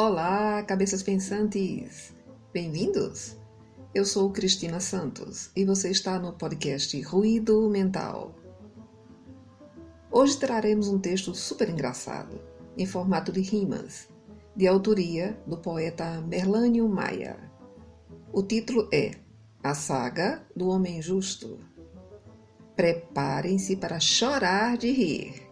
Olá, cabeças pensantes! Bem-vindos! Eu sou Cristina Santos e você está no podcast Ruído Mental. Hoje traremos um texto super engraçado, em formato de rimas, de autoria do poeta Merlânio Maia. O título é A Saga do Homem Justo. Preparem-se para chorar de rir.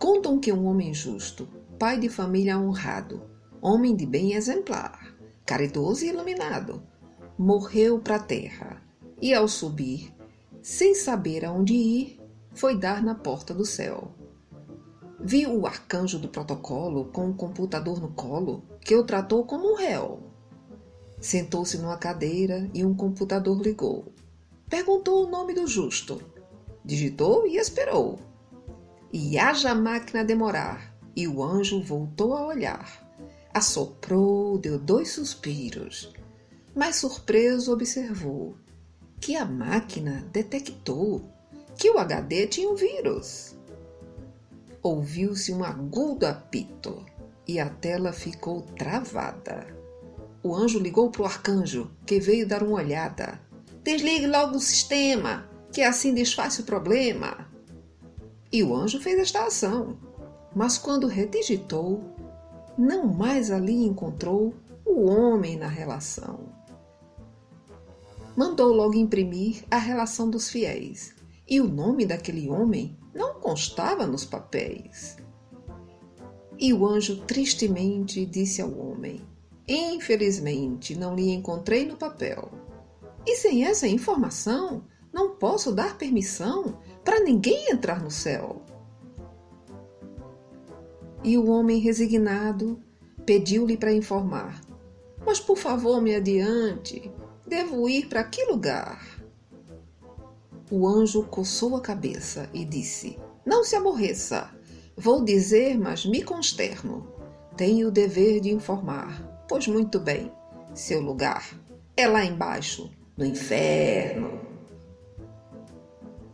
Contam que um homem justo, pai de família honrado, homem de bem exemplar, caridoso e iluminado, morreu para a terra e, ao subir, sem saber aonde ir, foi dar na porta do céu. Viu o arcanjo do protocolo com um computador no colo que o tratou como um réu. Sentou-se numa cadeira e um computador ligou. Perguntou o nome do justo. Digitou e esperou. E haja a máquina demorar, e o anjo voltou a olhar. Assoprou, deu dois suspiros, mas surpreso observou que a máquina detectou que o HD tinha um vírus. Ouviu-se um agudo apito e a tela ficou travada. O anjo ligou para o arcanjo, que veio dar uma olhada. Desligue logo o sistema, que assim desfaz o problema. E o anjo fez esta ação. Mas quando redigitou, não mais ali encontrou o homem na relação mandou logo imprimir a relação dos fiéis, e o nome daquele homem não constava nos papéis. E o anjo tristemente disse ao homem: Infelizmente não lhe encontrei no papel. E sem essa informação, não posso dar permissão para ninguém entrar no céu. E o homem resignado pediu-lhe para informar: Mas por favor, me adiante, Devo ir para que lugar? O anjo coçou a cabeça e disse: Não se aborreça. Vou dizer, mas me consterno. Tenho o dever de informar, pois muito bem, seu lugar é lá embaixo, no inferno.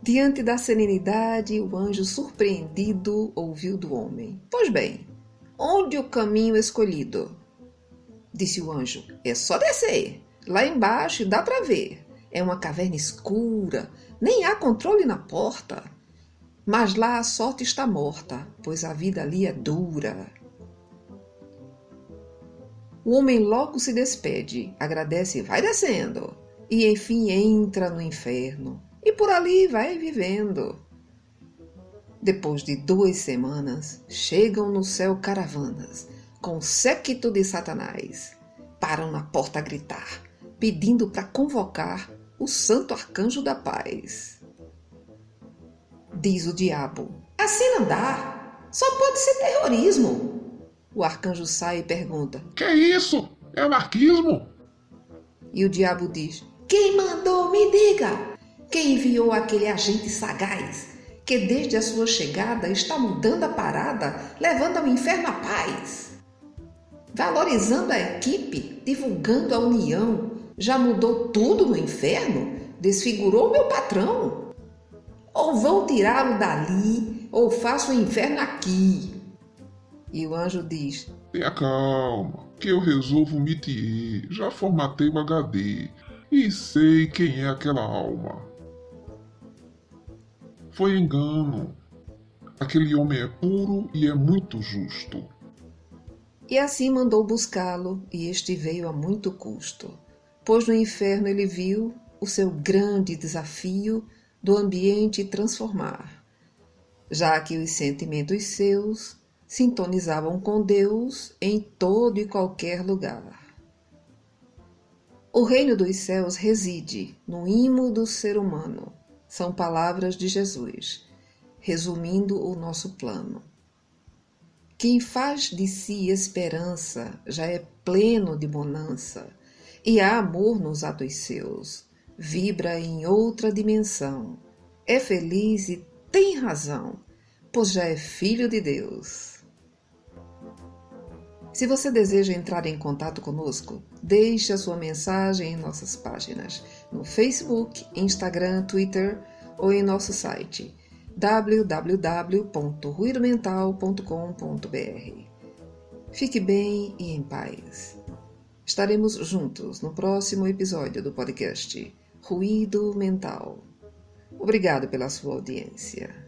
Diante da serenidade, o anjo surpreendido ouviu do homem: Pois bem, onde o caminho escolhido? Disse o anjo: É só descer. Lá embaixo dá para ver. É uma caverna escura, nem há controle na porta. Mas lá a sorte está morta, pois a vida ali é dura. O homem logo se despede, agradece e vai descendo, e enfim entra no inferno, e por ali vai vivendo. Depois de duas semanas, chegam no céu caravanas, com séquito de Satanás. Param na porta a gritar pedindo para convocar o santo arcanjo da paz. Diz o diabo: Assim não dá, só pode ser terrorismo. O arcanjo sai e pergunta: Que é isso? É anarquismo? E o diabo diz: Quem mandou? Me diga! Quem enviou aquele agente sagaz que desde a sua chegada está mudando a parada, levando ao inferno a paz? Valorizando a equipe, divulgando a união, já mudou tudo no inferno? Desfigurou meu patrão? Ou vão tirá-lo dali, ou faço o inferno aqui. E o anjo diz: Tenha calma, que eu resolvo mitier. Já formatei o HD e sei quem é aquela alma. Foi engano. Aquele homem é puro e é muito justo. E assim mandou buscá-lo, e este veio a muito custo pois no inferno ele viu o seu grande desafio do ambiente transformar, já que os sentimentos seus sintonizavam com Deus em todo e qualquer lugar. O reino dos céus reside no imo do ser humano, são palavras de Jesus, resumindo o nosso plano. Quem faz de si esperança já é pleno de bonança e há amor nos atos seus. Vibra em outra dimensão. É feliz e tem razão, pois já é filho de Deus. Se você deseja entrar em contato conosco, deixe a sua mensagem em nossas páginas no Facebook, Instagram, Twitter ou em nosso site www.ruidomental.com.br. Fique bem e em paz. Estaremos juntos no próximo episódio do podcast Ruído Mental. Obrigado pela sua audiência.